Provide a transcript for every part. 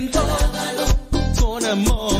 inventó con amor.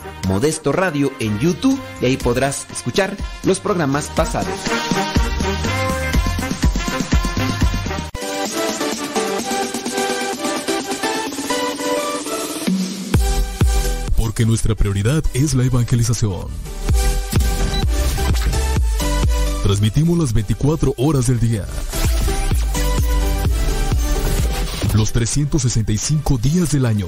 Modesto Radio en YouTube y ahí podrás escuchar los programas pasados. Porque nuestra prioridad es la evangelización. Transmitimos las 24 horas del día. Los 365 días del año.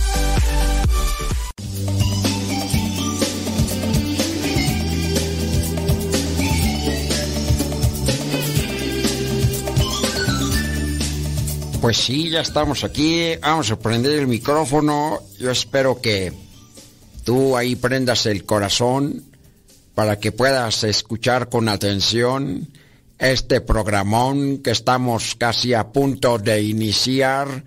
Pues sí, ya estamos aquí. Vamos a prender el micrófono. Yo espero que tú ahí prendas el corazón para que puedas escuchar con atención este programón que estamos casi a punto de iniciar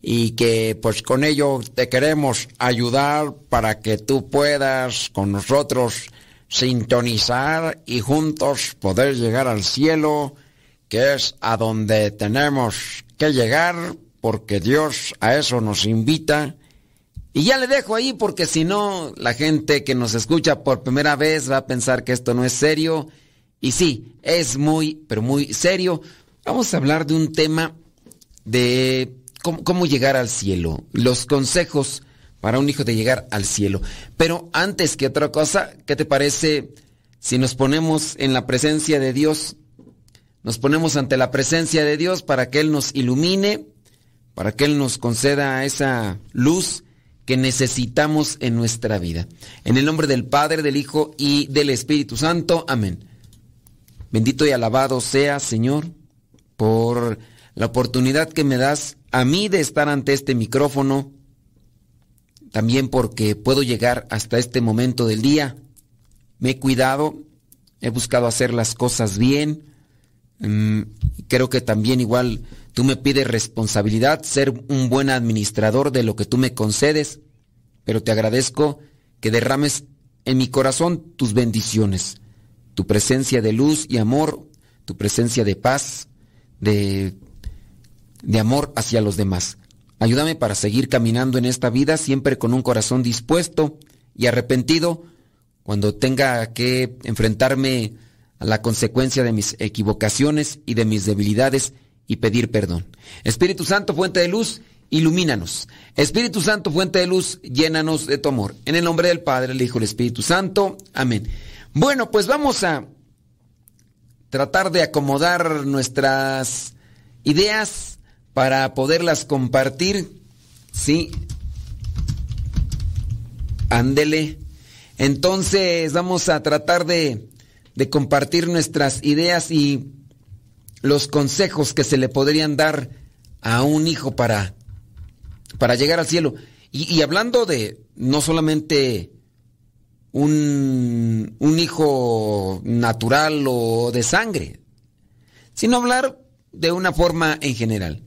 y que pues con ello te queremos ayudar para que tú puedas con nosotros sintonizar y juntos poder llegar al cielo, que es a donde tenemos que llegar, porque Dios a eso nos invita. Y ya le dejo ahí porque si no, la gente que nos escucha por primera vez va a pensar que esto no es serio. Y sí, es muy, pero muy serio. Vamos a hablar de un tema de cómo, cómo llegar al cielo, los consejos para un hijo de llegar al cielo. Pero antes que otra cosa, ¿qué te parece si nos ponemos en la presencia de Dios? Nos ponemos ante la presencia de Dios para que Él nos ilumine, para que Él nos conceda esa luz que necesitamos en nuestra vida. En el nombre del Padre, del Hijo y del Espíritu Santo. Amén. Bendito y alabado sea, Señor, por la oportunidad que me das a mí de estar ante este micrófono, también porque puedo llegar hasta este momento del día. Me he cuidado, he buscado hacer las cosas bien. Mm, creo que también igual tú me pides responsabilidad, ser un buen administrador de lo que tú me concedes, pero te agradezco que derrames en mi corazón tus bendiciones, tu presencia de luz y amor, tu presencia de paz, de, de amor hacia los demás. Ayúdame para seguir caminando en esta vida siempre con un corazón dispuesto y arrepentido cuando tenga que enfrentarme a la consecuencia de mis equivocaciones y de mis debilidades y pedir perdón. Espíritu Santo, fuente de luz, ilumínanos. Espíritu Santo, fuente de luz, llénanos de tu amor. En el nombre del Padre, el Hijo y el Espíritu Santo. Amén. Bueno, pues vamos a tratar de acomodar nuestras ideas para poderlas compartir Sí. Ándele. Entonces vamos a tratar de, de compartir nuestras ideas y los consejos que se le podrían dar a un hijo para, para llegar al cielo. Y, hablando de no solamente un, un hijo natural o de sangre, sino hablar de una forma en general.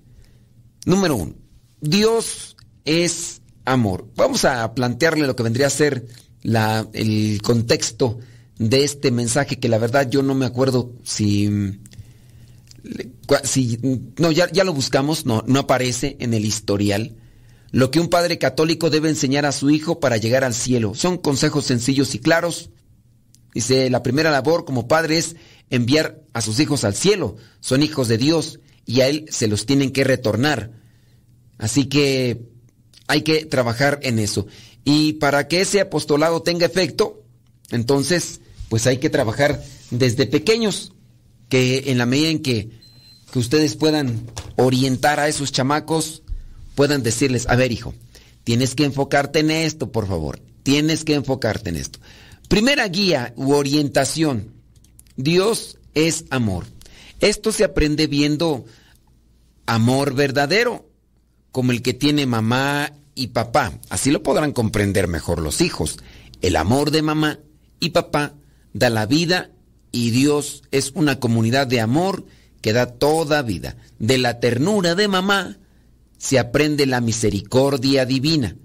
Número uno, Dios es amor. Vamos a plantearle lo que vendría a ser la, el contexto de este mensaje que la verdad yo no me acuerdo si... si no, ya, ya lo buscamos, no, no aparece en el historial. Lo que un padre católico debe enseñar a su hijo para llegar al cielo. Son consejos sencillos y claros. Dice, la primera labor como padre es enviar a sus hijos al cielo. Son hijos de Dios y a Él se los tienen que retornar. Así que hay que trabajar en eso. Y para que ese apostolado tenga efecto, entonces, pues hay que trabajar desde pequeños, que en la medida en que, que ustedes puedan orientar a esos chamacos, puedan decirles, a ver hijo, tienes que enfocarte en esto, por favor, tienes que enfocarte en esto. Primera guía u orientación, Dios es amor. Esto se aprende viendo amor verdadero, como el que tiene mamá y papá. Así lo podrán comprender mejor los hijos. El amor de mamá y papá da la vida y Dios es una comunidad de amor que da toda vida. De la ternura de mamá se aprende la misericordia divina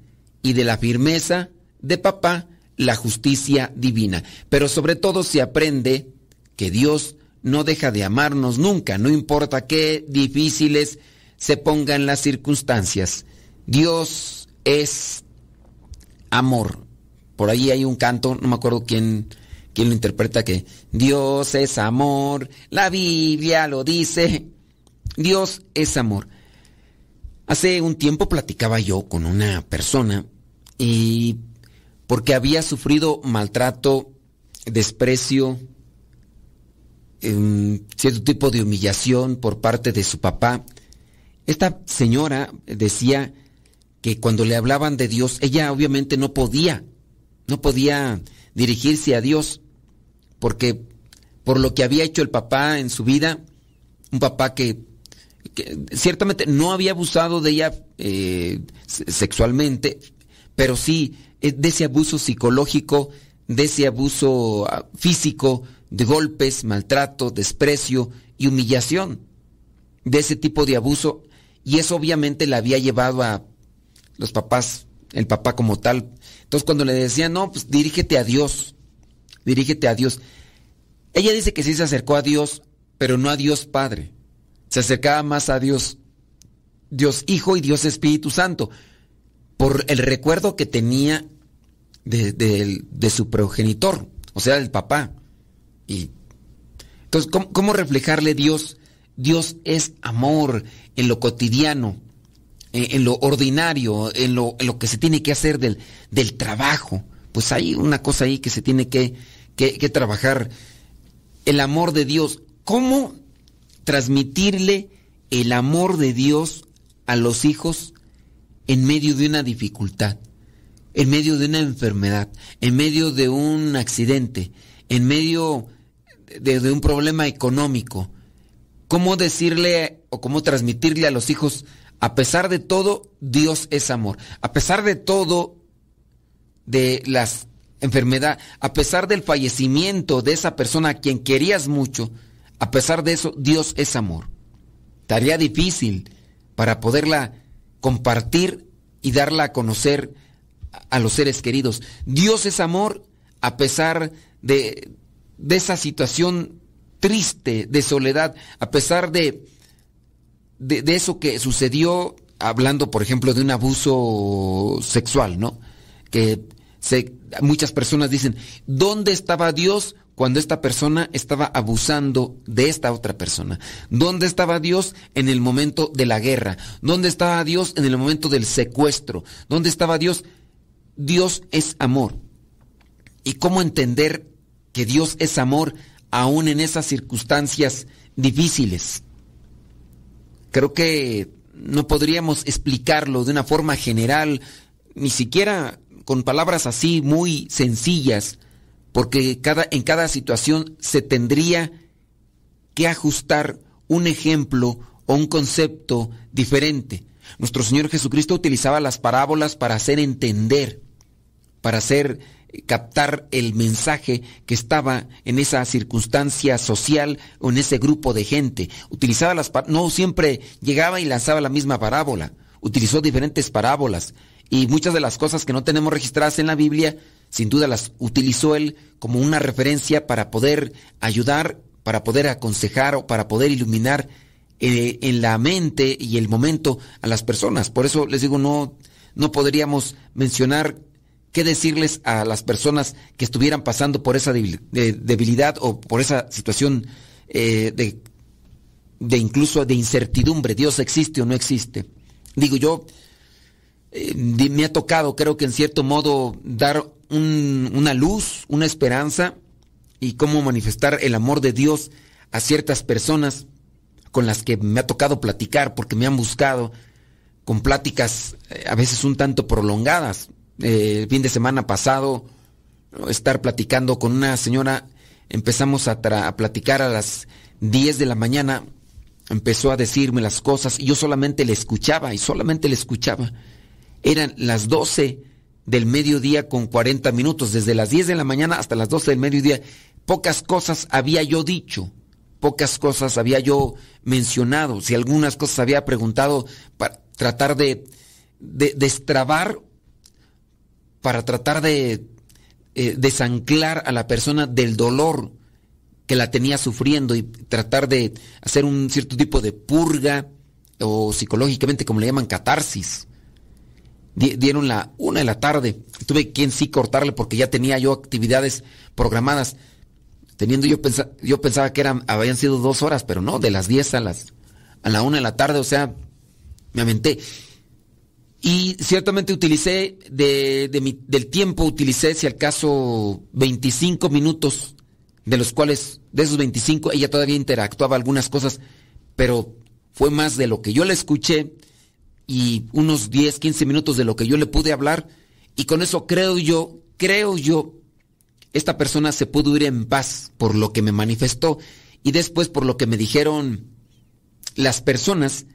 y de la firmeza de papá la justicia divina. Pero sobre todo se aprende que Dios no deja de amarnos nunca, no importa qué difíciles se pongan las circunstancias. Dios es amor. Por ahí hay un canto, no me acuerdo quién, quién lo interpreta, que Dios es amor, la Biblia lo dice, Dios es amor. Hace un tiempo platicaba yo con una persona y porque había sufrido maltrato, desprecio, um, cierto tipo de humillación por parte de su papá, esta señora decía que cuando le hablaban de Dios, ella obviamente no podía, no podía dirigirse a Dios, porque por lo que había hecho el papá en su vida, un papá que ciertamente no había abusado de ella eh, sexualmente, pero sí eh, de ese abuso psicológico, de ese abuso ah, físico, de golpes, maltrato, desprecio y humillación, de ese tipo de abuso, y eso obviamente la había llevado a los papás, el papá como tal. Entonces cuando le decían, no, pues dirígete a Dios, dirígete a Dios. Ella dice que sí se acercó a Dios, pero no a Dios Padre se acercaba más a Dios, Dios Hijo y Dios Espíritu Santo, por el recuerdo que tenía de, su progenitor, o sea, del papá. Y entonces, ¿cómo, reflejarle Dios? Dios es amor en lo cotidiano, en, lo ordinario, en lo, lo, que se tiene que hacer del, del, trabajo. Pues hay una cosa ahí que se tiene que, que, trabajar. El amor de Dios. ¿Cómo transmitirle el amor de Dios a los hijos en medio de una dificultad, en medio de una enfermedad, en medio de un accidente, en medio de, un problema económico. ¿Cómo decirle o cómo transmitirle a los hijos, a pesar de todo, Dios es amor? A pesar de todo, de las enfermedades, a pesar del fallecimiento de esa persona a quien querías mucho, a pesar de eso, Dios es amor. Tarea difícil para poderla compartir y darla a conocer a los seres queridos. Dios es amor a pesar de, de esa situación triste, de soledad, a pesar de, de, de, eso que sucedió, hablando, por ejemplo, de un abuso sexual, ¿no? Que se, muchas personas dicen, ¿dónde estaba Dios cuando esta persona estaba abusando de esta otra persona? ¿Dónde estaba Dios en el momento de la guerra? ¿Dónde estaba Dios en el momento del secuestro? ¿Dónde estaba Dios? Dios es amor. ¿Y cómo entender que Dios es amor aún en esas circunstancias difíciles? Creo que no podríamos explicarlo de una forma general, ni siquiera con palabras así muy sencillas, porque cada, en cada situación se tendría que ajustar un ejemplo o un concepto diferente. Nuestro Señor Jesucristo utilizaba las parábolas para hacer entender, para hacer captar el mensaje que estaba en esa circunstancia social o en ese grupo de gente. Utilizaba las no siempre llegaba y lanzaba la misma parábola, utilizó diferentes parábolas y muchas de las cosas que no tenemos registradas en la Biblia, sin duda las utilizó él como una referencia para poder ayudar, para poder aconsejar o para poder iluminar eh, en la mente y el momento a las personas. Por eso les digo, no, no podríamos mencionar qué decirles a las personas que estuvieran pasando por esa debilidad o por esa situación eh, de, de, incluso de incertidumbre, Dios existe o no existe. Digo yo, eh, me ha tocado, creo que en cierto modo, dar una luz, una esperanza y cómo manifestar el amor de Dios a ciertas personas con las que me ha tocado platicar porque me han buscado con pláticas eh, a veces un tanto prolongadas. Eh, el fin de semana pasado, estar platicando con una señora, empezamos a, a platicar a las 10 de la mañana, empezó a decirme las cosas y yo solamente le escuchaba y solamente le escuchaba. Eran las 12 del mediodía con 40 minutos, desde las 10 de la mañana hasta las 12 del mediodía. Pocas cosas había yo dicho, pocas cosas había yo mencionado, si algunas cosas había preguntado para tratar de, destrabar, para tratar de eh, desanclar a la persona del dolor que la tenía sufriendo y tratar de hacer un cierto tipo de purga o psicológicamente como le llaman catarsis dieron la una de la tarde. Tuve quien sí cortarle porque ya tenía yo actividades programadas. Teniendo yo yo pensaba que eran, habían sido dos horas, pero no, de las 10 a las a la una de la tarde, o sea, me aventé. Y ciertamente utilicé de, del tiempo, utilicé si al caso 25 minutos, de los cuales, de esos 25, ella todavía interactuaba algunas cosas, pero fue más de lo que yo le escuché y unos 10, 15 minutos de lo que yo le pude hablar y con eso creo yo, creo yo, esta persona se pudo ir en paz por lo que me manifestó y después por lo que me dijeron las personas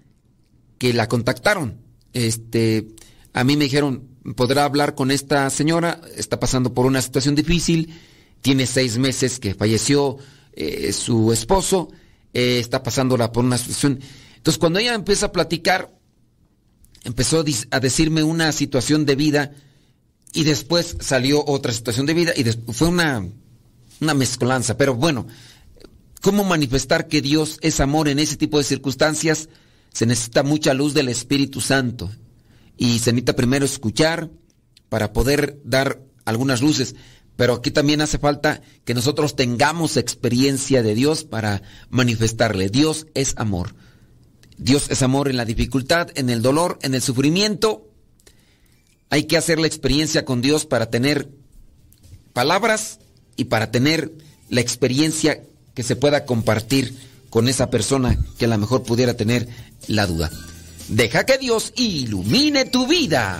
que la contactaron. Este, a mí me dijeron, podrá hablar con esta señora, está pasando por una situación difícil, tiene seis meses que falleció eh, su esposo, eh, está pasándola por una situación. Entonces cuando ella empieza a platicar, empezó a decirme una situación de vida y después salió otra situación de vida y fue una, una mezcolanza. Pero bueno, ¿cómo manifestar que Dios es amor en ese tipo de circunstancias? Se necesita mucha luz del Espíritu Santo y se necesita primero escuchar para poder dar algunas luces. Pero aquí también hace falta que nosotros tengamos experiencia de Dios para manifestarle. Dios es amor. Dios es amor en la dificultad, en el dolor, en el sufrimiento. Hay que hacer la experiencia con Dios para tener palabras y para tener la experiencia que se pueda compartir con esa persona que a lo mejor pudiera tener la duda. Deja que Dios ilumine tu vida.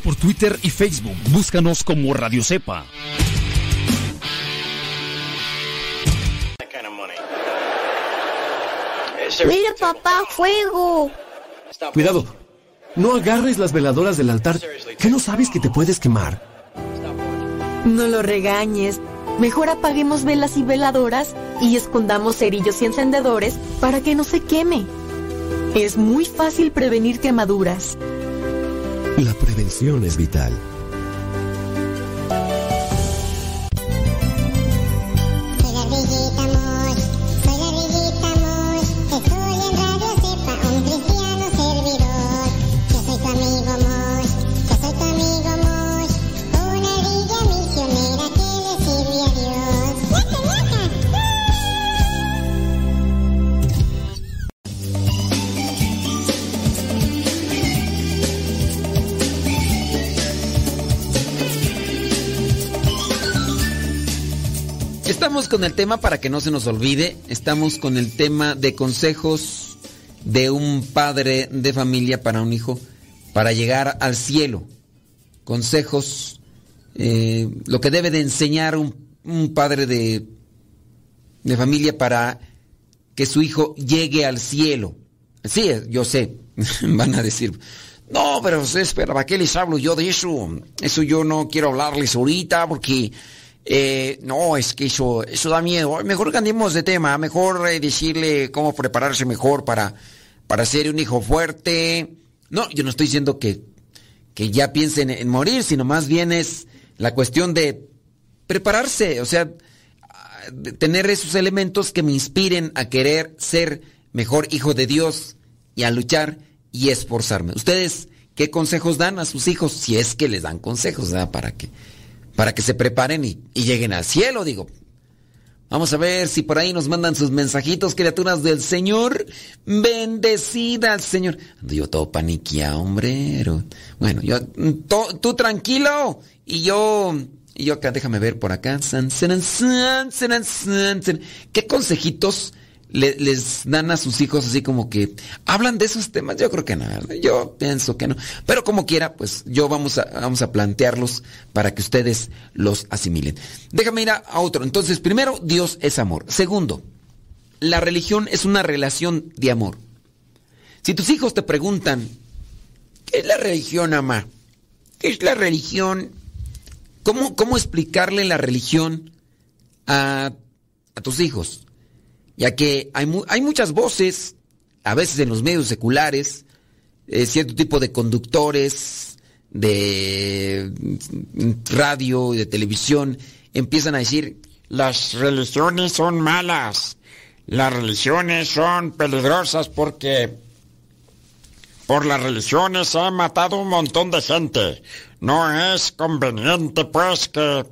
Síguenos por Twitter y Facebook. Búscanos como Radio Cepa. Mira, papá, fuego. Cuidado. No agarres las veladoras del altar. ¿Qué no sabes que te puedes quemar? No lo regañes. Mejor apaguemos velas y veladoras y escondamos cerillos y encendedores para que no se queme. Es muy fácil prevenir quemaduras. La prevención es vital. Con el tema, para que no se nos olvide, estamos con el tema de consejos de un padre de familia para un hijo para llegar al cielo. Consejos, eh, lo que debe de enseñar un, padre de, de familia para que su hijo llegue al cielo. Sí, yo sé, van a decir, no, pero espera, ¿para qué les hablo yo de eso? Eso yo no quiero hablarles ahorita porque eh, no, es que eso, eso da miedo. Mejor cambiemos de tema, mejor eh, decirle cómo prepararse mejor para, para ser un hijo fuerte. No, yo no estoy diciendo que, que ya piensen en morir, sino más bien es la cuestión de prepararse, o sea, tener esos elementos que me inspiren a querer ser mejor hijo de Dios y a luchar y esforzarme. ¿Ustedes qué consejos dan a sus hijos? Si es que les dan consejos, ¿verdad? Para que para que se preparen y, y, lleguen al cielo, digo. Vamos a ver si por ahí nos mandan sus mensajitos, criaturas del Señor. Bendecida al Señor. Ando yo todo paniqueado, hombre. Bueno, yo, to, tú tranquilo. Y yo, y yo acá, déjame ver por acá. ¿Qué consejitos le, les dan a sus hijos así como que hablan de esos temas? Yo creo que no. Yo pienso que no. Pero como quiera, pues yo vamos a, vamos a plantearlos para que ustedes los asimilen. Déjame ir a, a otro. Entonces, primero, Dios es amor. Segundo, la religión es una relación de amor. Si tus hijos te preguntan, ¿qué es la religión, ama? ¿Qué es la religión? ¿Cómo, cómo explicarle la religión a, a tus hijos? Ya que hay, hay, muchas voces, a veces en los medios seculares, eh, cierto tipo de conductores de radio y de televisión empiezan a decir, las religiones son malas, las religiones son peligrosas porque por las religiones se ha matado un montón de gente. No es conveniente pues que,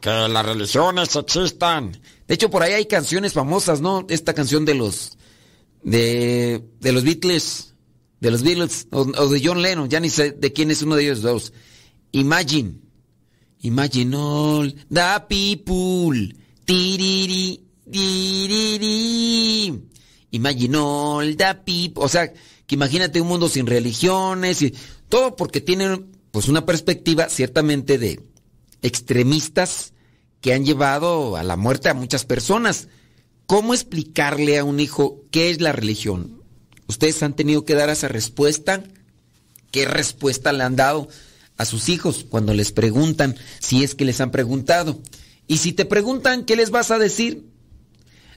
que las religiones existan. De hecho, por ahí hay canciones famosas, ¿no? Esta canción de los de, de los Beatles, de los Beatles o, de John Lennon, ya ni sé de quién es uno de ellos dos. Imagine. Imagine all the people. Tiriri, tiriri. Imagine all the people. O sea, que imagínate un mundo sin religiones y todo porque tienen pues una perspectiva ciertamente de extremistas que han llevado a la muerte a muchas personas. ¿Cómo explicarle a un hijo qué es la religión? ¿Ustedes han tenido que dar esa respuesta? ¿Qué respuesta le han dado a sus hijos cuando les preguntan, si es que les han preguntado? Y si te preguntan, ¿qué les vas a decir?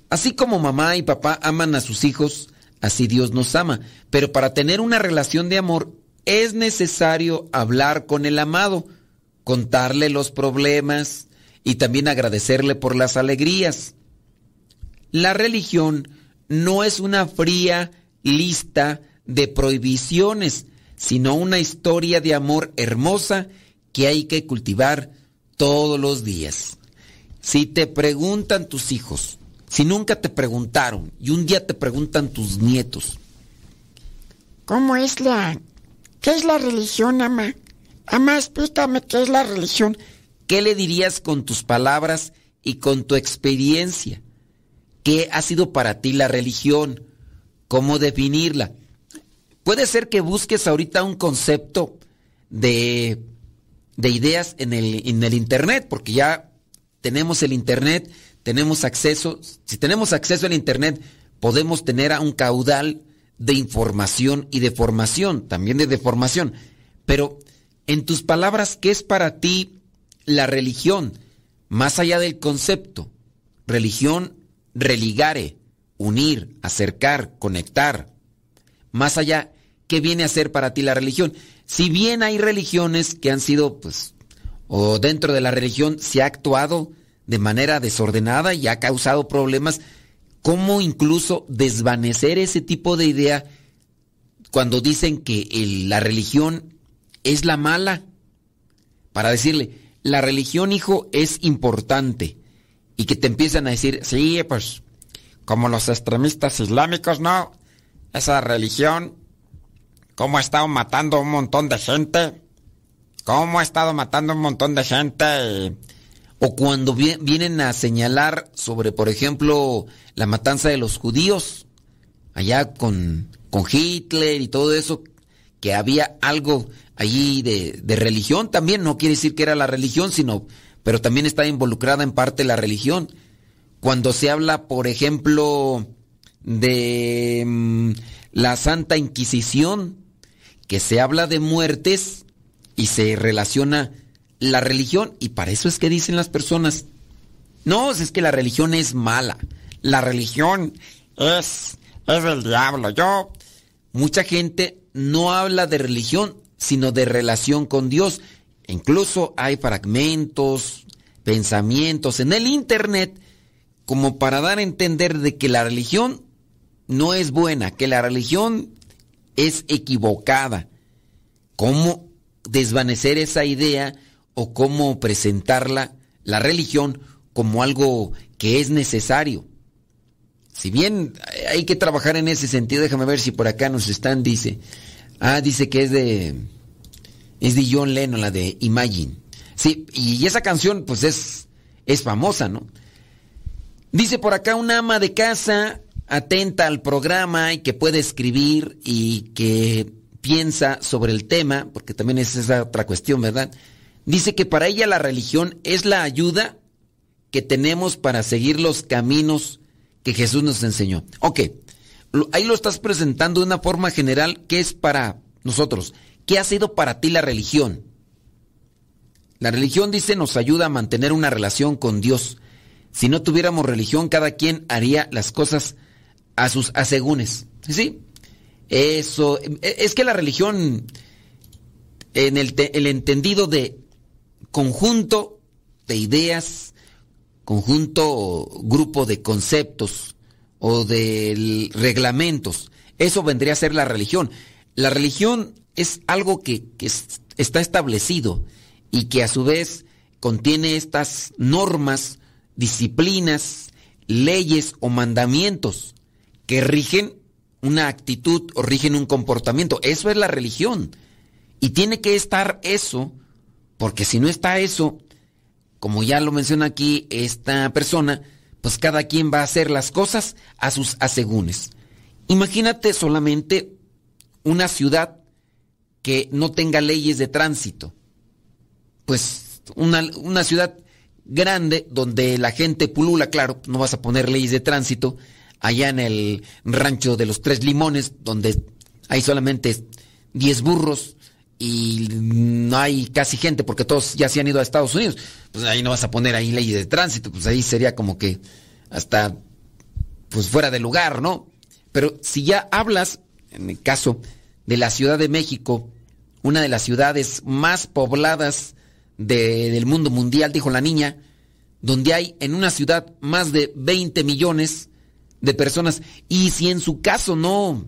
Así como mamá y papá aman a sus hijos, así Dios nos ama. Pero para tener una relación de amor es necesario hablar con el amado, contarle los problemas, y también agradecerle por las alegrías. La religión no es una fría lista de prohibiciones, sino una historia de amor hermosa que hay que cultivar todos los días. Si te preguntan tus hijos, si nunca te preguntaron y un día te preguntan tus nietos, ¿cómo es la... ¿Qué es la religión, ama? Ama, explícame qué es la religión. ¿Qué le dirías con tus palabras y con tu experiencia? ¿Qué ha sido para ti la religión? ¿Cómo definirla? Puede ser que busques ahorita un concepto de, de ideas en el, en el Internet, porque ya tenemos el Internet, tenemos acceso, si tenemos acceso al Internet, podemos tener a un caudal de información y de formación, también de deformación. Pero en tus palabras, ¿qué es para ti la religión. más allá del concepto. Religión, religare, unir, acercar, conectar. Más allá, ¿qué viene a ser para ti la religión? Si bien hay religiones que han sido, pues, o dentro de la religión se ha actuado de manera desordenada y ha causado problemas, ¿cómo incluso desvanecer ese tipo de idea cuando dicen que la religión es la mala? Para decirle, la religión, hijo, es importante. Y que te empiezan a decir, Sí, pues, como los extremistas islámicos, ¿no? Esa religión, ¿cómo ha estado matando un montón de gente? ¿Cómo ha estado matando un montón de gente? O cuando vi- vienen a señalar sobre, por ejemplo, la matanza de los judíos, allá con, con Hitler y todo eso, que había algo allí de, de religión también, no quiere decir que era la religión, sino, pero también está involucrada en parte la religión. Cuando se habla, por ejemplo, de mm, la Santa Inquisición, que se habla de muertes y se relaciona la religión, y para eso es que dicen las personas, no, es que la religión es mala, la religión es, es del diablo. Yo, mucha gente no habla de religión, sino de relación con Dios. Incluso hay fragmentos, pensamientos en el internet como para dar a entender de que la religión no es buena, que la religión es equivocada. ¿Cómo desvanecer esa idea o cómo presentarla, la religión, como algo que es necesario? Si bien hay que trabajar en ese sentido, déjame ver si por acá nos están, dice. Ah, dice que es de. Es de John Lennon, la de Imagine. Sí, y esa canción, pues es, es famosa, ¿no? Dice por acá una ama de casa atenta al programa y que puede escribir y que piensa sobre el tema, porque también es esa otra cuestión, ¿verdad? Dice que para ella la religión es la ayuda que tenemos para seguir los caminos que Jesús nos enseñó. Ok, ahí lo estás presentando de una forma general que es para nosotros. ¿Qué ha sido para ti la religión? La religión, dice, nos ayuda a mantener una relación con Dios. Si no tuviéramos religión, cada quien haría las cosas a sus asegúnes. ¿Sí? Eso, e- es que la religión, en el, el entendido de conjunto de ideas, conjunto, grupo de conceptos o de reglamentos. Eso vendría a ser la religión. La religión es algo que, que es- está establecido y que a su vez contiene estas normas, disciplinas, leyes o mandamientos que rigen una actitud o rigen un comportamiento. Eso es la religión. Y tiene que estar eso, porque si no está eso, como ya lo menciona aquí esta persona, pues cada quien va a hacer las cosas a sus asegúnes. Imagínate solamente una ciudad que no tenga leyes de tránsito. Pues una, una ciudad grande donde la gente pulula, claro, no vas a poner leyes de tránsito. Allá en el rancho de los Tres Limones, donde hay solamente 10 burros y no hay casi gente porque todos ya se han ido a Estados Unidos, pues ahí no vas a poner ahí leyes de tránsito, pues ahí sería como que hasta pues fuera de lugar, ¿no? Pero si ya hablas, en el caso de la Ciudad de México, una de las ciudades más pobladas de- del mundo mundial, dijo la niña, donde hay en una ciudad más de 20 millones de personas, y si en su caso no,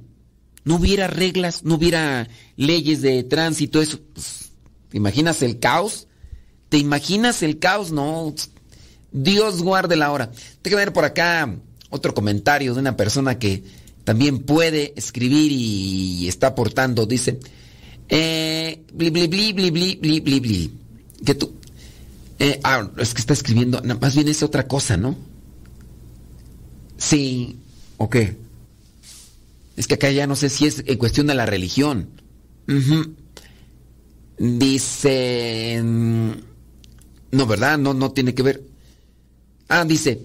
no hubiera reglas, no hubiera leyes de tránsito, eso. Pues, ¿Te imaginas el caos? ¿Te imaginas el caos? No. Dios guarde la hora. Tengo que ver por acá otro comentario de una persona que también puede escribir y está aportando. Dice, eh, bli, bli, bli, bli, bli, bli, Que tú. Eh, ah, es que está escribiendo. Más bien es otra cosa, ¿no? Sí. ¿O qué? Es que acá ya no sé si es en cuestión de la religión. Dice... mm, No, ¿verdad? No, no tiene que ver. Ah, dice,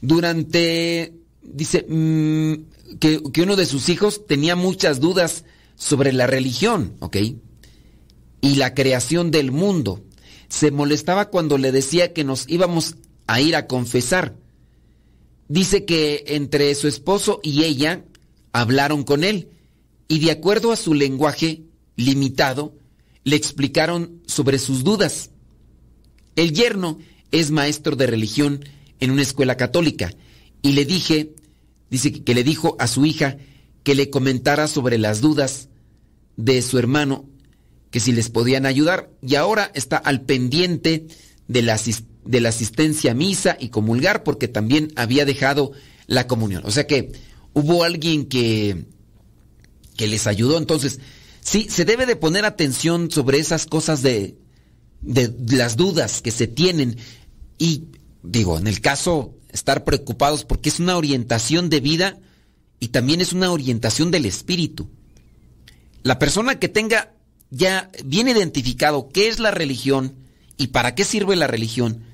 durante... Dice mm, que, que uno de sus hijos tenía muchas dudas sobre la religión, ¿ok? Y la creación del mundo. se molestaba cuando le decía que nos íbamos a ir a confesar. Dice que entre su esposo y ella hablaron con él y de acuerdo a su lenguaje limitado, le explicaron sobre sus dudas. El yerno es maestro de religión en una escuela católica y le dije, dice que le dijo a su hija que le comentara sobre las dudas de su hermano, que si les podían ayudar y ahora está al pendiente de la, de la asistencia a misa y comulgar porque también había dejado la comunión. O sea que hubo alguien que, que les ayudó. Entonces, sí, se debe de poner atención sobre esas cosas de, de las dudas que se tienen. Y digo, en el caso, estar preocupados porque es una orientación de vida y también es una orientación del espíritu. La persona que tenga ya bien identificado qué es la religión y para qué sirve la religión,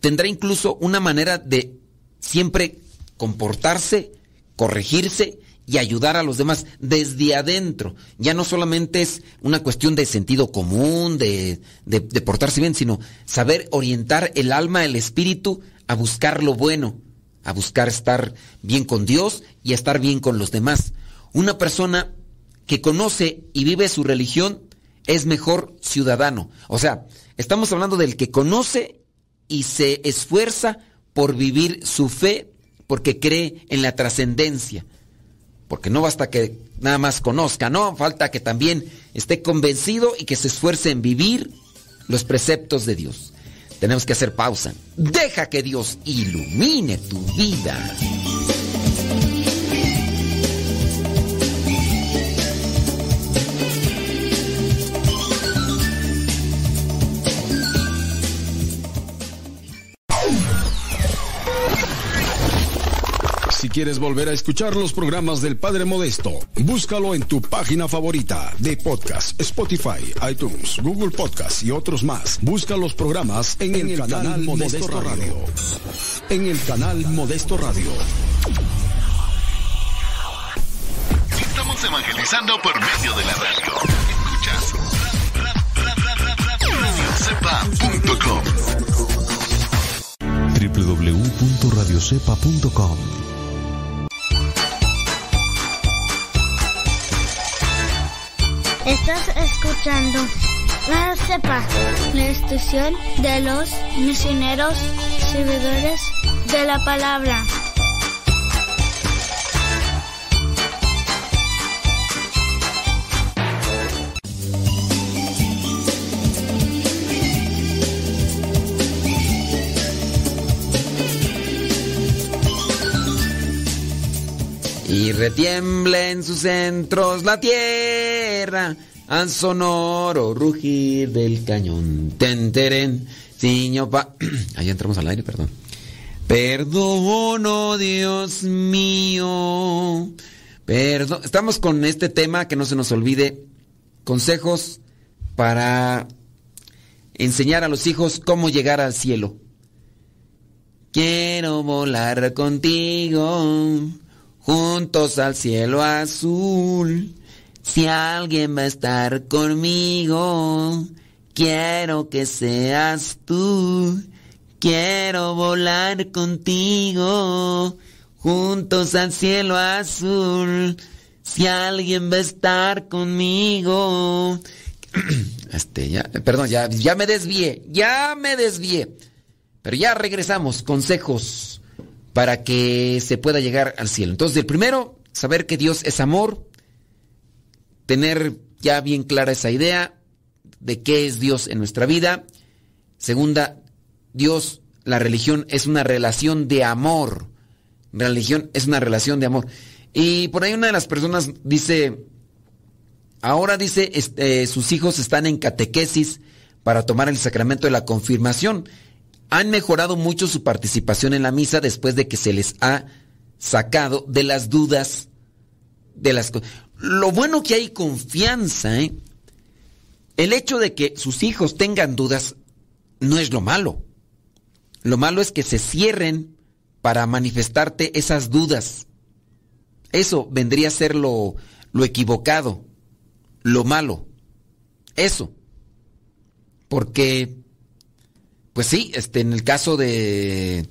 tendrá incluso una manera de siempre comportarse, corregirse y ayudar a los demás desde adentro. Ya no solamente es una cuestión de sentido común, de, de, portarse bien, sino saber orientar el alma, el espíritu a buscar lo bueno, a buscar estar bien con Dios y a estar bien con los demás. Una persona que conoce y vive su religión es mejor ciudadano. O sea, estamos hablando del que conoce y se esfuerza por vivir su fe porque cree en la trascendencia. Porque no basta que nada más conozca, no, falta que también esté convencido y que se esfuerce en vivir los preceptos de Dios. Tenemos que hacer pausa. Deja que Dios ilumine tu vida. Quieres volver a escuchar los programas del Padre Modesto, búscalo en tu página favorita de podcast, Spotify, iTunes, Google Podcast y otros más. Busca los programas en, el, canal, Modesto, Radio. En el canal Modesto Radio. Estamos evangelizando por medio de la radio. Escuchas www.radiocepa.com Estás escuchando La Cepa, la estación de los misioneros servidores de la palabra. Y retiembla en sus centros la tierra al sonoro rugir del cañón. Tenteren, ciño pa... Ahí entramos al aire, perdón. Perdono, Dios mío. Perdón. Estamos con este tema que no se nos olvide. Consejos para enseñar a los hijos cómo llegar al cielo. Quiero volar contigo juntos al cielo azul. Si alguien va a estar conmigo, quiero que seas tú. Quiero volar contigo, juntos al cielo azul. Si alguien va a estar conmigo. Este, ya, perdón, ya, ya me desvié, ya me desvié. Pero ya regresamos, consejos para que se pueda llegar al cielo. Entonces, el primero, saber que Dios es amor, tener ya bien clara esa idea de qué es Dios en nuestra vida. Segunda, Dios, la religión es una relación de amor. Religión es una relación de amor. Y por ahí una de las personas dice, ahora dice, este, sus hijos están en catequesis para tomar el sacramento de la confirmación han mejorado mucho su participación en la misa después de que se les ha sacado de las dudas de las lo bueno que hay confianza, ¿eh? El hecho de que sus hijos tengan dudas no es lo malo. Lo malo es que se cierren para manifestarte esas dudas. Eso vendría a ser lo, lo equivocado, lo malo. Eso. Porque pues sí, este, en el caso de,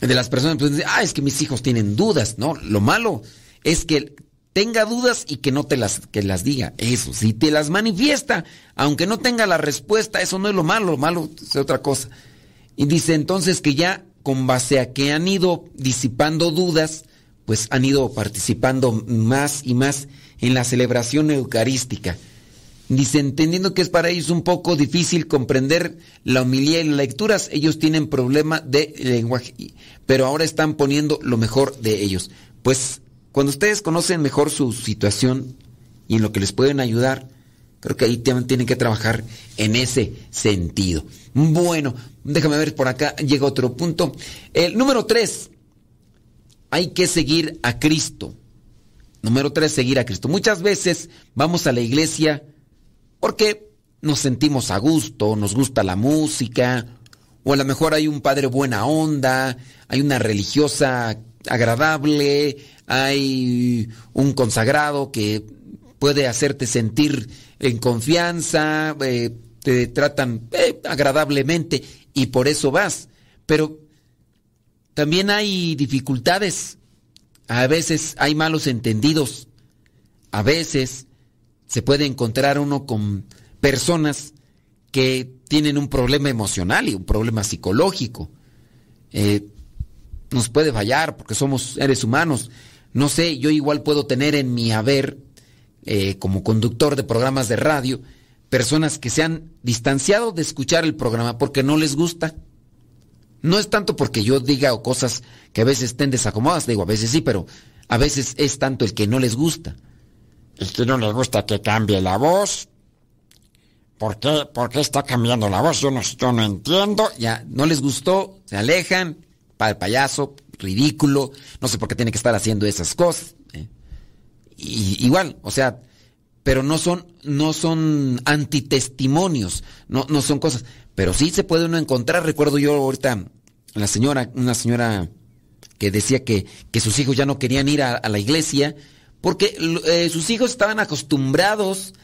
de las personas, pues ah, es que mis hijos tienen dudas, ¿no? Lo malo es que tenga dudas y que no te las, que las diga. Eso, si te las manifiesta, aunque no tenga la respuesta, eso no es lo malo, lo malo es otra cosa. Y dice entonces que ya con base a que han ido disipando dudas, pues han ido participando más y más en la celebración eucarística. Dice, entendiendo que es para ellos un poco difícil comprender la homilía y las lecturas, ellos tienen problema de lenguaje, pero ahora están poniendo lo mejor de ellos. Pues cuando ustedes conocen mejor su situación y en lo que les pueden ayudar, creo que ahí tienen que trabajar en ese sentido. Bueno, déjame ver por acá, llega otro punto. El número tres, hay que seguir a Cristo. Número tres, seguir a Cristo. Muchas veces vamos a la iglesia porque nos sentimos a gusto, nos gusta la música, o a lo mejor hay un padre buena onda, hay una religiosa agradable, hay un consagrado que puede hacerte sentir en confianza, eh, te tratan eh, agradablemente y por eso vas. Pero también hay dificultades, a veces hay malos entendidos, a veces se puede encontrar uno con personas que tienen un problema emocional y un problema psicológico. Eh, nos puede fallar porque somos seres humanos. No sé, yo igual puedo tener en mi haber, eh, como conductor de programas de radio, personas que se han distanciado de escuchar el programa porque no les gusta. No es tanto porque yo diga cosas que a veces estén desacomodadas, digo, a veces sí, pero a veces es tanto el que no les gusta. Es que no les gusta que cambie la voz. ¿Por qué, ¿Por qué está cambiando la voz? Yo no, yo no entiendo. Ya, no les gustó, se alejan, para el payaso, ridículo, no sé por qué tiene que estar haciendo esas cosas. ¿eh? Y, igual, o sea, pero no son, no son antitestimonios, no, no son cosas. Pero sí se puede uno encontrar, recuerdo yo ahorita, la señora, una señora que decía que, que sus hijos ya no querían ir a la iglesia porque eh, sus hijos estaban acostumbrados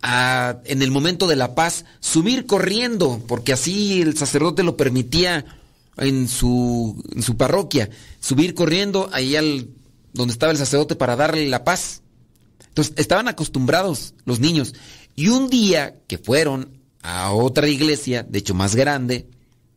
a, en el momento de la paz, subir corriendo, porque así el sacerdote lo permitía en su, en su parroquia, subir corriendo ahí al, donde estaba el sacerdote para darle la paz. Entonces, estaban acostumbrados los niños. Y un día que fueron a otra iglesia, de hecho más grande,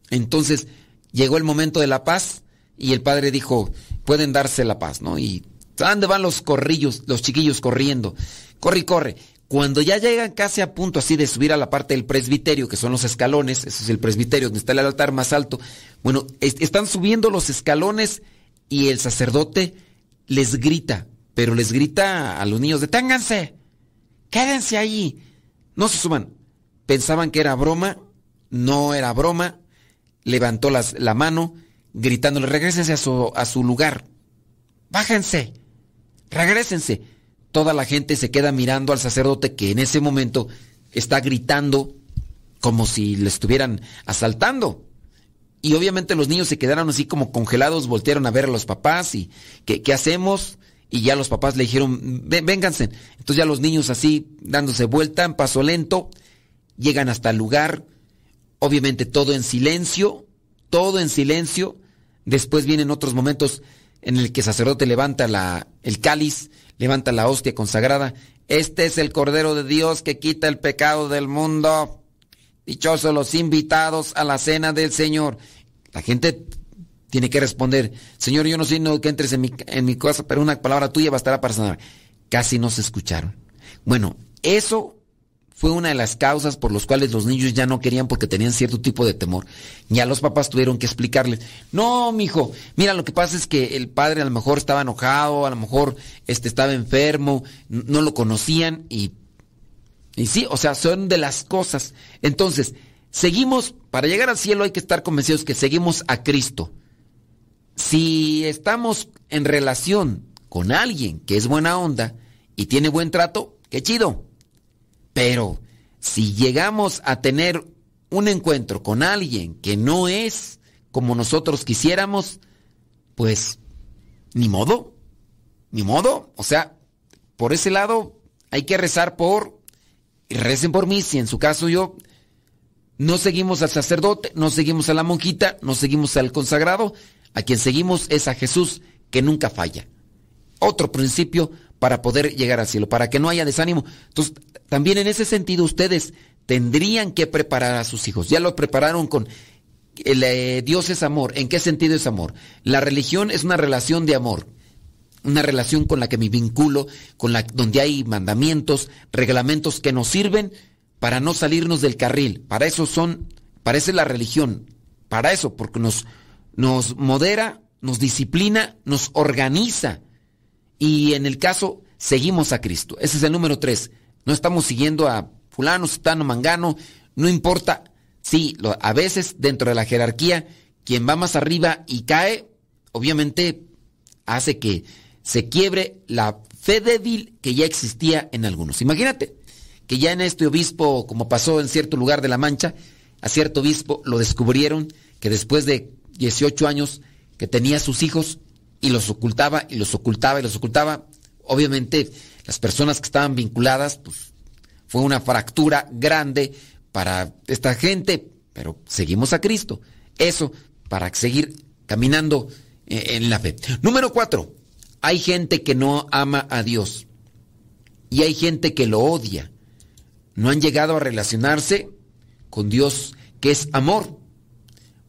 entonces llegó el momento de la paz y el padre dijo, pueden darse la paz, ¿no? Y dónde van los corrillos, los chiquillos corriendo? Corre y corre. Cuando ya llegan casi a punto así de subir a la parte del presbiterio, que son los escalones, ese es el presbiterio donde está el altar más alto, bueno, están subiendo los escalones y el sacerdote les grita, pero les grita a los niños, deténganse, quédense ahí, no se suban. Pensaban que era broma, no era broma, levantó la mano, gritándole, regresense a su, a su lugar, bájense regrésense. Toda la gente se queda mirando al sacerdote que en ese momento está gritando como si le estuvieran asaltando. Y obviamente los niños se quedaron así como congelados, voltearon a ver a los papás y ¿qué, hacemos? Y ya los papás le dijeron, vénganse. Entonces ya los niños así dándose vuelta en paso lento, llegan hasta el lugar, obviamente todo en silencio, todo en silencio. Después vienen otros momentos en el que sacerdote levanta la, el cáliz, levanta la hostia consagrada. Este es el Cordero de Dios que quita el pecado del mundo. Dichosos los invitados a la cena del Señor. La gente tiene que responder, Señor, yo no sé no que entres en mi, en mi casa, pero una palabra tuya bastará para sanar. Casi no se escucharon. Bueno, eso fue una de las causas por las cuales los niños ya no querían porque tenían cierto tipo de temor. Ya los papás tuvieron que explicarles, no, mijo, mira, lo que pasa es que el padre a lo mejor estaba enojado, a lo mejor este, estaba enfermo, no lo conocían y, y sí, o sea, son de las cosas. Entonces, seguimos, para llegar al cielo hay que estar convencidos que seguimos a Cristo. Si estamos en relación con alguien que es buena onda y tiene buen trato, qué chido pero si llegamos a tener un encuentro con alguien que no es como nosotros quisiéramos, pues ni modo, ni modo. O sea, por ese lado hay que rezar por, y recen por mí, si en su caso yo no seguimos al sacerdote, no seguimos a la monjita, no seguimos al consagrado, a quien seguimos es a Jesús, que nunca falla. Otro principio para poder llegar al cielo, para que no haya desánimo. Entonces, también en ese sentido ustedes tendrían que preparar a sus hijos. Ya lo prepararon con eh, Dios es amor. ¿En qué sentido es amor? La religión es una relación de amor. Una relación con la que me vinculo, con la donde hay mandamientos, reglamentos que nos sirven para no salirnos del carril. Para eso son, para eso es la religión. Para eso, porque nos, nos modera, nos disciplina, nos organiza. Y en el caso, seguimos a Cristo. Ese es el número tres. No estamos siguiendo a fulano, sutano, mangano, no importa. Sí, a veces dentro de la jerarquía, quien va más arriba y cae, obviamente hace que se quiebre la fe débil que ya existía en algunos. Imagínate que ya en este obispo, como pasó en cierto lugar de la Mancha, a cierto obispo lo descubrieron que después de 18 años que tenía sus hijos y los ocultaba y los ocultaba y los ocultaba, obviamente las personas que estaban vinculadas, pues fue una fractura grande para esta gente, pero seguimos a Cristo. Eso para seguir caminando eh, en la fe. Número cuatro, hay gente que no ama a Dios y hay gente que lo odia. No han llegado a relacionarse con Dios, que es amor,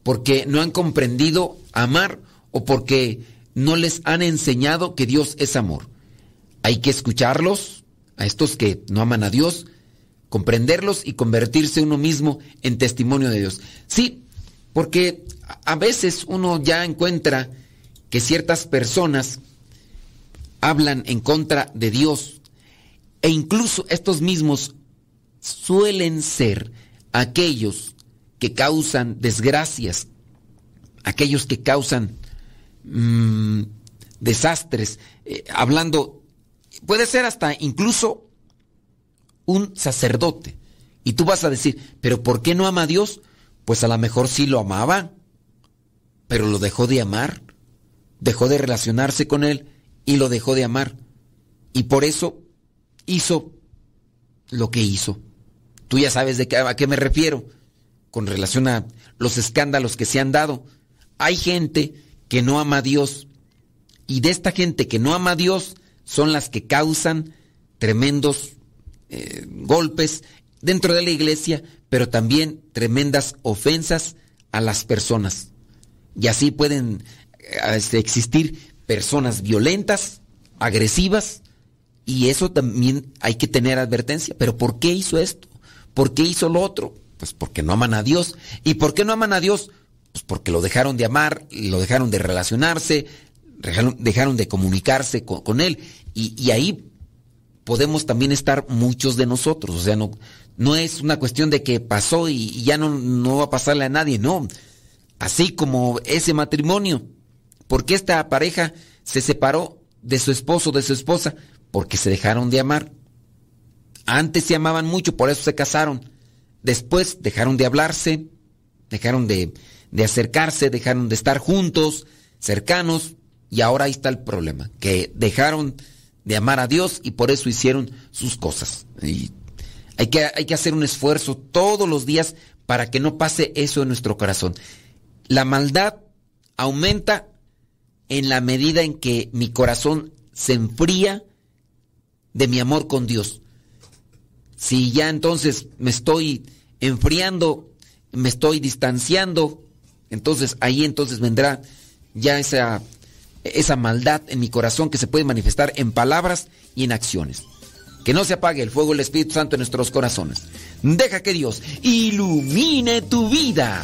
porque no han comprendido amar o porque no les han enseñado que Dios es amor. Hay que escucharlos, a estos que no aman a Dios, comprenderlos y convertirse uno mismo en testimonio de Dios. Sí, porque a veces uno ya encuentra que ciertas personas hablan en contra de Dios e incluso estos mismos suelen ser aquellos que causan desgracias, aquellos que causan mm, desastres, eh, hablando, puede ser hasta incluso un sacerdote. Y tú vas a decir, pero ¿por qué no ama a Dios? Pues a lo mejor sí lo amaba, pero lo dejó de amar, dejó de relacionarse con Él y lo dejó de amar. Y por eso hizo lo que hizo. Tú ya sabes de qué, a qué me refiero con relación a los escándalos que se han dado. Hay gente que no ama a Dios y de esta gente que no ama a Dios son las que causan tremendos eh, golpes dentro de la iglesia, pero también tremendas ofensas a las personas. Y así pueden eh, este, existir personas violentas, agresivas, y eso también hay que tener advertencia. Pero ¿por qué hizo esto? ¿Por qué hizo lo otro? Pues porque no aman a Dios. ¿Y por qué no aman a Dios? Pues porque lo dejaron de amar, lo dejaron de relacionarse, dejaron, de comunicarse con, Él. Y, y, ahí podemos también estar muchos de nosotros. O sea, no, no es una cuestión de que pasó y, ya no, no va a pasarle a nadie, no. Así como ese matrimonio. porque esta pareja se separó de su esposo, de su esposa? Porque se dejaron de amar. Antes se amaban mucho, por eso se casaron. Después dejaron de hablarse, dejaron de, de acercarse, dejaron de estar juntos, cercanos, y ahora ahí está el problema, que dejaron de amar a Dios y por eso hicieron sus cosas. Y hay que, hay que hacer un esfuerzo todos los días para que no pase eso en nuestro corazón. La maldad aumenta en la medida en que mi corazón se enfría de mi amor con Dios. Si ya entonces me estoy enfriando, me estoy distanciando, entonces ahí entonces vendrá ya esa esa maldad en mi corazón que se puede manifestar en palabras y en acciones. Que no se apague el fuego del Espíritu Santo en nuestros corazones. Deja que Dios ilumine tu vida.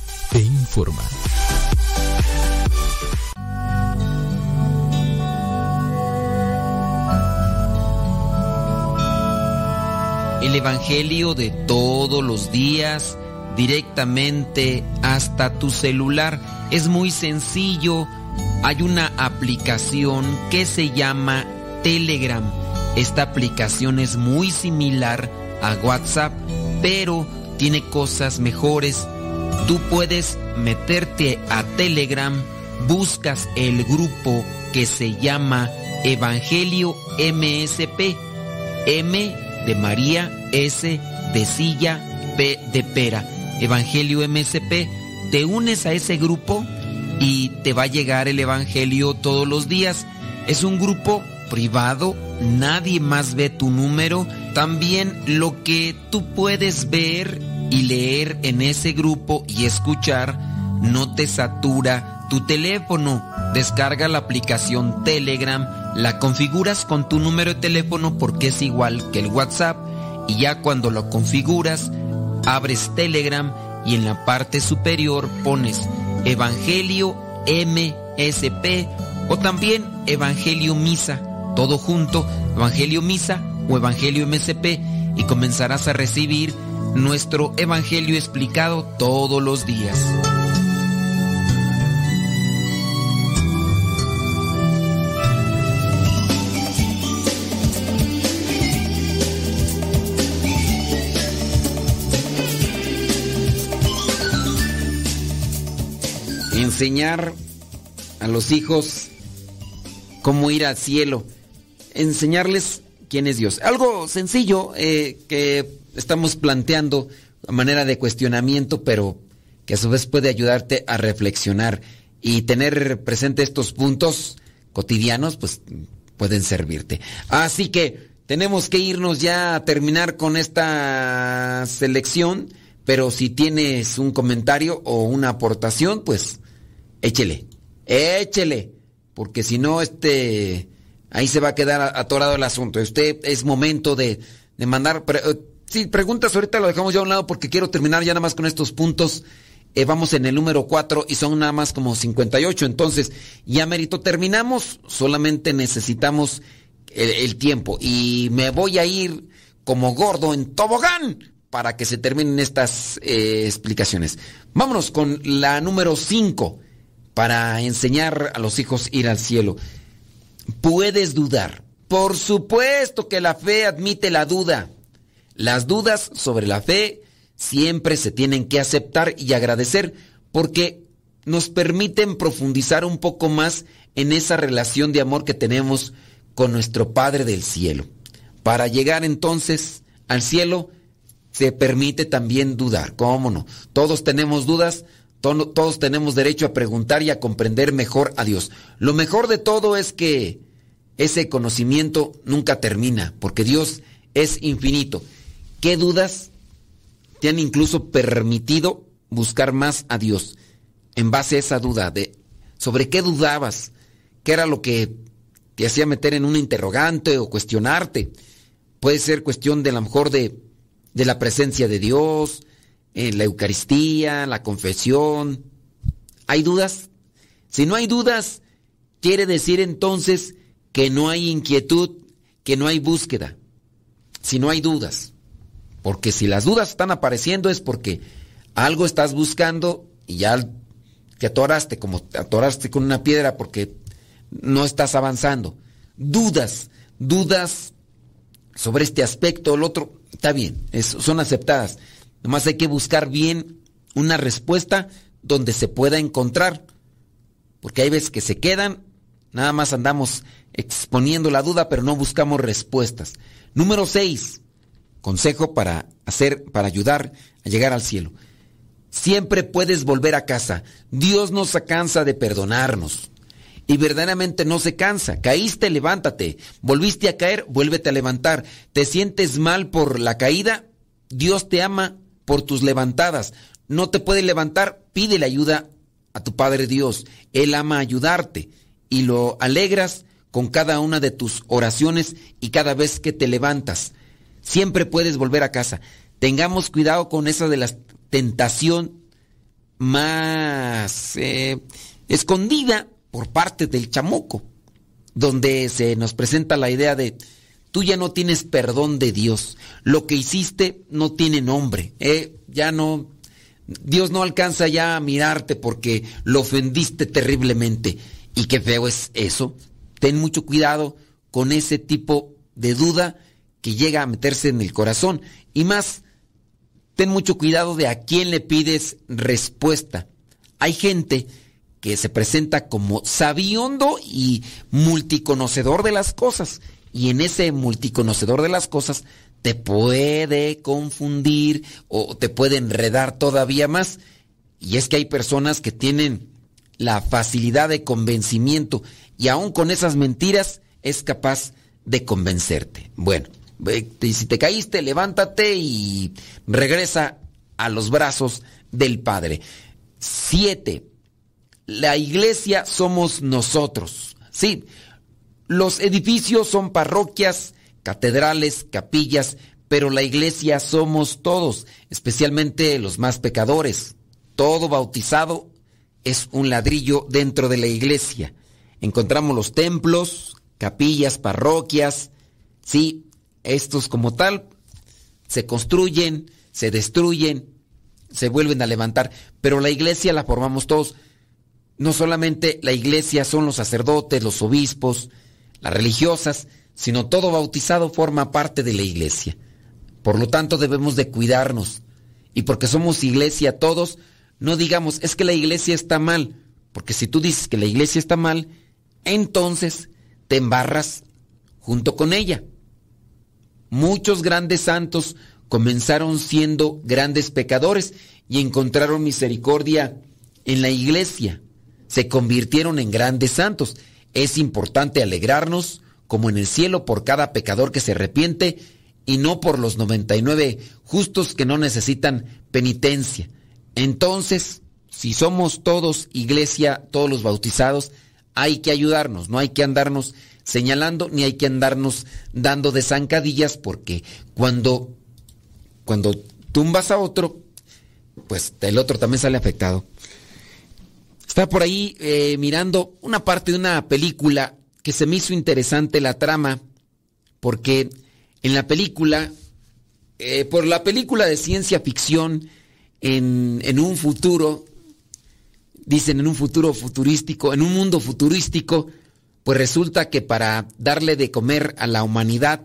e informa. El Evangelio de todos los días directamente hasta tu celular. Es muy sencillo. Hay una aplicación que se llama Telegram. Esta aplicación es muy similar a WhatsApp, pero tiene cosas mejores. Tú puedes meterte a Telegram, buscas el grupo que se llama Evangelio MSP. M de María, S de silla, P de pera. Evangelio MSP. Te unes a ese grupo y te va a llegar el Evangelio todos los días. Es un grupo privado, nadie más ve tu número. También lo que tú puedes ver y leer en ese grupo y escuchar no te satura tu teléfono. Descarga la aplicación Telegram, la configuras con tu número de teléfono porque es igual que el WhatsApp y ya cuando lo configuras, abres Telegram y en la parte superior pones Evangelio MSP o también Evangelio Misa, todo junto, Evangelio Misa o Evangelio MSP y comenzarás a recibir nuestro Evangelio explicado todos los días. Enseñar a los hijos cómo ir al cielo. Enseñarles quién es Dios. Algo sencillo eh, que estamos planteando a manera de cuestionamiento, pero que a su vez puede ayudarte a reflexionar y tener presente estos puntos cotidianos, pues pueden servirte. Así que tenemos que irnos ya a terminar con esta selección, pero si tienes un comentario o una aportación, pues échele, échele, porque si no, este, ahí se va a quedar atorado el asunto. Usted es momento de, de mandar... Sí, preguntas ahorita lo dejamos ya a un lado porque quiero terminar ya nada más con estos puntos. Eh, vamos en el número 4 y son nada más como 58. Entonces, ya merito terminamos. Solamente necesitamos el, el, tiempo. Y me voy a ir como gordo en tobogán para que se terminen estas eh, explicaciones. Vámonos con la número 5 para enseñar a los hijos ir al cielo. Puedes dudar. Por supuesto que la fe admite la duda. Las dudas sobre la fe siempre se tienen que aceptar y agradecer porque nos permiten profundizar un poco más en esa relación de amor que tenemos con nuestro Padre del cielo. Para llegar entonces al cielo se permite también dudar, ¿cómo no? Todos tenemos dudas, todos tenemos derecho a preguntar y a comprender mejor a Dios. Lo mejor de todo es que ese conocimiento nunca termina, porque Dios es infinito. ¿Qué dudas te han incluso permitido buscar más a Dios? En base a esa duda de sobre qué dudabas, qué era lo que te hacía meter en un interrogante o cuestionarte. Puede ser cuestión de a lo mejor de, de la presencia de Dios, en la Eucaristía, la confesión. ¿Hay dudas? Si no hay dudas, quiere decir entonces que no hay inquietud, que no hay búsqueda. Si no hay dudas. Porque si las dudas están apareciendo es porque algo estás buscando y ya te atoraste, como te atoraste con una piedra porque no estás avanzando. Dudas, dudas sobre este aspecto o el otro, está bien, son aceptadas. Nomás hay que buscar bien una respuesta donde se pueda encontrar. Porque hay veces que se quedan, nada más andamos exponiendo la duda, pero no buscamos respuestas. Número 6. Consejo para hacer, para ayudar a llegar al cielo. Siempre puedes volver a casa. Dios no se cansa de perdonarnos. Y verdaderamente no se cansa. Caíste, levántate. Volviste a caer, vuélvete a levantar. ¿Te sientes mal por la caída? Dios te ama por tus levantadas. No te puede levantar, pídele ayuda a tu Padre Dios. Él ama ayudarte y lo alegras con cada una de tus oraciones y cada vez que te levantas. Siempre puedes volver a casa. Tengamos cuidado con esa de la tentación más eh, escondida por parte del chamuco, donde se nos presenta la idea de tú ya no tienes perdón de Dios, lo que hiciste no tiene nombre, eh, ya no, Dios no alcanza ya a mirarte porque lo ofendiste terriblemente. Y qué feo es eso. Ten mucho cuidado con ese tipo de duda que llega a meterse en el corazón. Y más, ten mucho cuidado de a quién le pides respuesta. Hay gente que se presenta como sabiondo y multiconocedor de las cosas. Y en ese multiconocedor de las cosas te puede confundir o te puede enredar todavía más. Y es que hay personas que tienen la facilidad de convencimiento y aún con esas mentiras es capaz de convencerte. Bueno, si te caíste, levántate y regresa a los brazos del Padre. Siete, la iglesia somos nosotros. Sí, los edificios son parroquias, catedrales, capillas, pero la iglesia somos todos, especialmente los más pecadores. Todo bautizado es un ladrillo dentro de la iglesia. Encontramos los templos, capillas, parroquias, sí, estos como tal se construyen, se destruyen, se vuelven a levantar, pero la iglesia la formamos todos. No solamente la iglesia son los sacerdotes, los obispos, las religiosas, sino todo bautizado forma parte de la iglesia. Por lo tanto debemos de cuidarnos. Y porque somos iglesia todos, no digamos, es que la iglesia está mal. Porque si tú dices que la iglesia está mal, entonces te embarras junto con ella. Muchos grandes santos comenzaron siendo grandes pecadores y encontraron misericordia en la iglesia. Se convirtieron en grandes santos. Es importante alegrarnos como en el cielo por cada pecador que se arrepiente y no por los 99 justos que no necesitan penitencia. Entonces, si somos todos iglesia, todos los bautizados, hay que ayudarnos, no hay que andarnos señalando ni hay que andarnos dando de zancadillas porque cuando cuando tumbas a otro, pues el otro también sale afectado. Está por ahí eh, mirando una parte de una película que se me hizo interesante la trama, porque en la película, eh, por la película de ciencia ficción, en, en un futuro, dicen en un futuro futurístico, en un mundo futurístico, pues resulta que para darle de comer a la humanidad,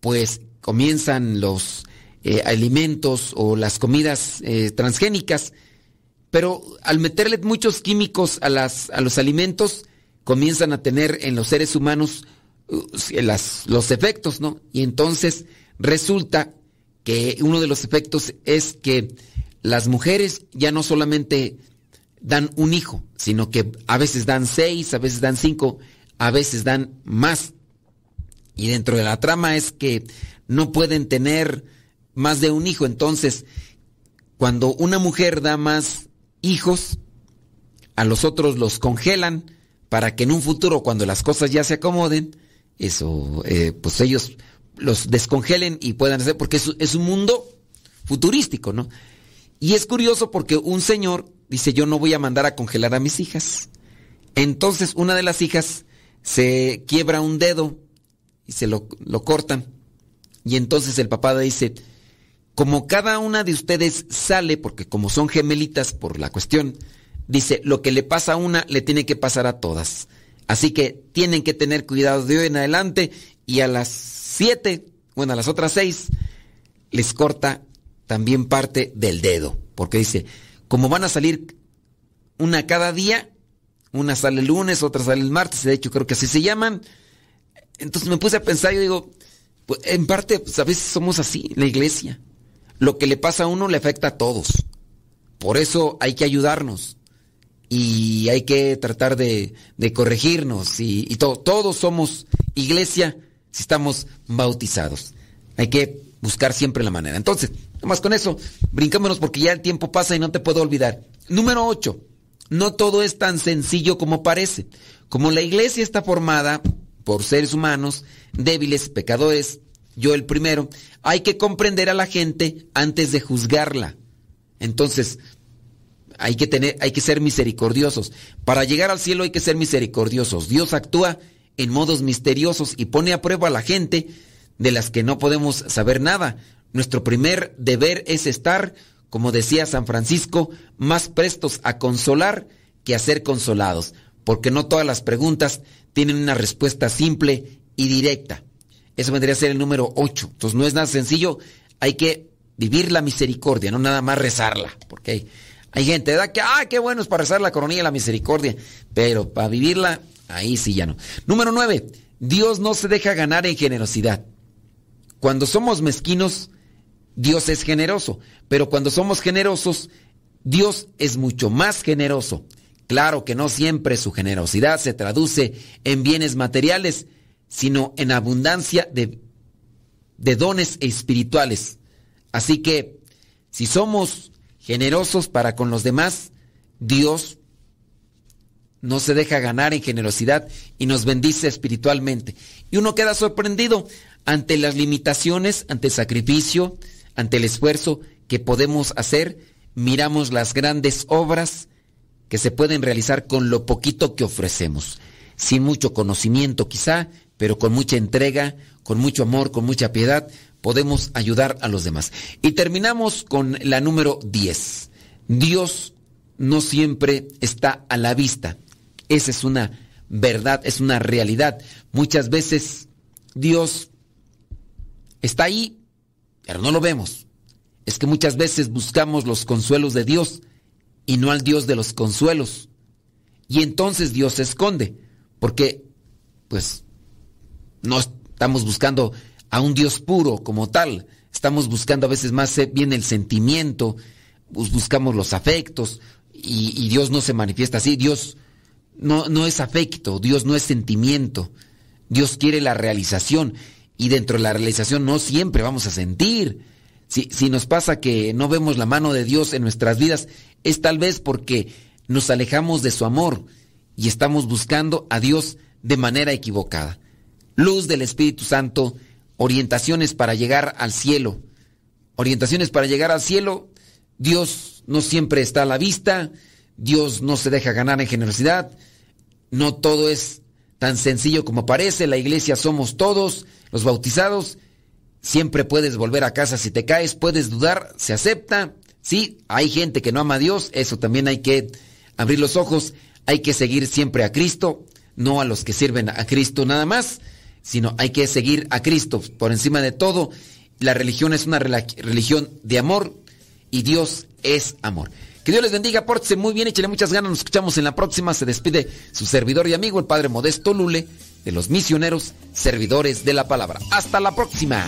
pues comienzan los eh, alimentos o las comidas eh, transgénicas, pero al meterle muchos químicos a, las, a los alimentos, comienzan a tener en los seres humanos uh, los efectos, ¿no? Y entonces resulta que uno de los efectos es que las mujeres ya no solamente dan un hijo, sino que a veces dan seis, a veces dan cinco, a veces dan más. Y dentro de la trama es que no pueden tener más de un hijo. Entonces, cuando una mujer da más hijos, a los otros los congelan para que en un futuro, cuando las cosas ya se acomoden, eso, eh, pues ellos los descongelen y puedan hacer, porque es, un mundo futurístico, ¿no? Y es curioso porque un señor dice, yo no voy a mandar a congelar a mis hijas. Entonces una de las hijas se quiebra un dedo y se lo, lo cortan. Y entonces el papá dice, como cada una de ustedes sale, porque como son gemelitas por la cuestión, dice, lo que le pasa a una le tiene que pasar a todas. Así que tienen que tener cuidado de hoy en adelante y a las siete, bueno, a las otras seis, les corta también parte del dedo, porque dice, como van a salir una cada día, una sale el lunes, otra sale el martes, de hecho creo que así se llaman, entonces me puse a pensar y digo, pues, en parte, pues, a veces somos así, la iglesia. Lo que le pasa a uno le afecta a todos. Por eso hay que ayudarnos y hay que tratar de, corregirnos y, todos somos iglesia si estamos bautizados. Hay que buscar siempre la manera. Entonces, nomás con eso, brincámonos porque ya el tiempo pasa y no te puedo olvidar. Número 8. No todo es tan sencillo como parece. Como la iglesia está formada por seres humanos, débiles, pecadores, yo el primero, hay que comprender a la gente antes de juzgarla. Entonces, hay que tener, hay que ser misericordiosos. Para llegar al cielo hay que ser misericordiosos. Dios actúa en modos misteriosos y pone a prueba a la gente de las que no podemos saber nada. Nuestro primer deber es estar, como decía San Francisco, más prestos a consolar que a ser consolados, porque no todas las preguntas tienen una respuesta simple y directa. Eso vendría a ser el número 8. Entonces no es nada sencillo, hay que vivir la misericordia, no nada más rezarla, porque hay gente, ¿verdad? Que, ah, qué bueno es para rezar la coronilla de la misericordia. Pero para vivirla, ahí sí ya no. Número nueve, Dios no se deja ganar en generosidad. Cuando somos mezquinos, Dios es generoso. Pero cuando somos generosos, Dios es mucho más generoso. Claro que no siempre su generosidad se traduce en bienes materiales, sino en abundancia de, dones espirituales. Así que, si somos generosos para con los demás, Dios no se deja ganar en generosidad y nos bendice espiritualmente. Y uno queda sorprendido ante las limitaciones, ante el sacrificio, ante el esfuerzo que podemos hacer, miramos las grandes obras que se pueden realizar con lo poquito que ofrecemos, sin mucho conocimiento quizá, pero con mucha entrega, con mucho amor, con mucha piedad, podemos ayudar a los demás. Y terminamos con la número 10. Dios no siempre está a la vista. Esa es una verdad, es una realidad. Muchas veces Dios está ahí, pero no lo vemos. Es que muchas veces buscamos los consuelos de Dios y no al Dios de los consuelos. Y entonces Dios se esconde, porque pues no estamos buscando a un Dios puro como tal. Estamos buscando a veces más bien el sentimiento, buscamos los afectos y, Dios no se manifiesta así. Dios no, no es afecto, Dios no es sentimiento. Dios quiere la realización y dentro de la realización no siempre vamos a sentir. Si, si nos pasa que no vemos la mano de Dios en nuestras vidas, es tal vez porque nos alejamos de su amor y estamos buscando a Dios de manera equivocada. Luz del Espíritu Santo orientaciones para llegar al cielo. Orientaciones para llegar al cielo. Dios no siempre está a la vista. Dios no se deja ganar en generosidad. No todo es tan sencillo como parece. La iglesia somos todos, los bautizados. Siempre puedes volver a casa si te caes, puedes dudar, se acepta. Sí, hay gente que no ama a Dios, eso también hay que abrir los ojos. Hay que seguir siempre a Cristo, no a los que sirven a Cristo nada más sino hay que seguir a Cristo por encima de todo. La religión es una religión de amor y Dios es amor. Que Dios les bendiga, pórtese muy bien, échale muchas ganas, nos escuchamos en la próxima. Se despide su servidor y amigo, el Padre Modesto Lule, de los misioneros servidores de la palabra. Hasta la próxima.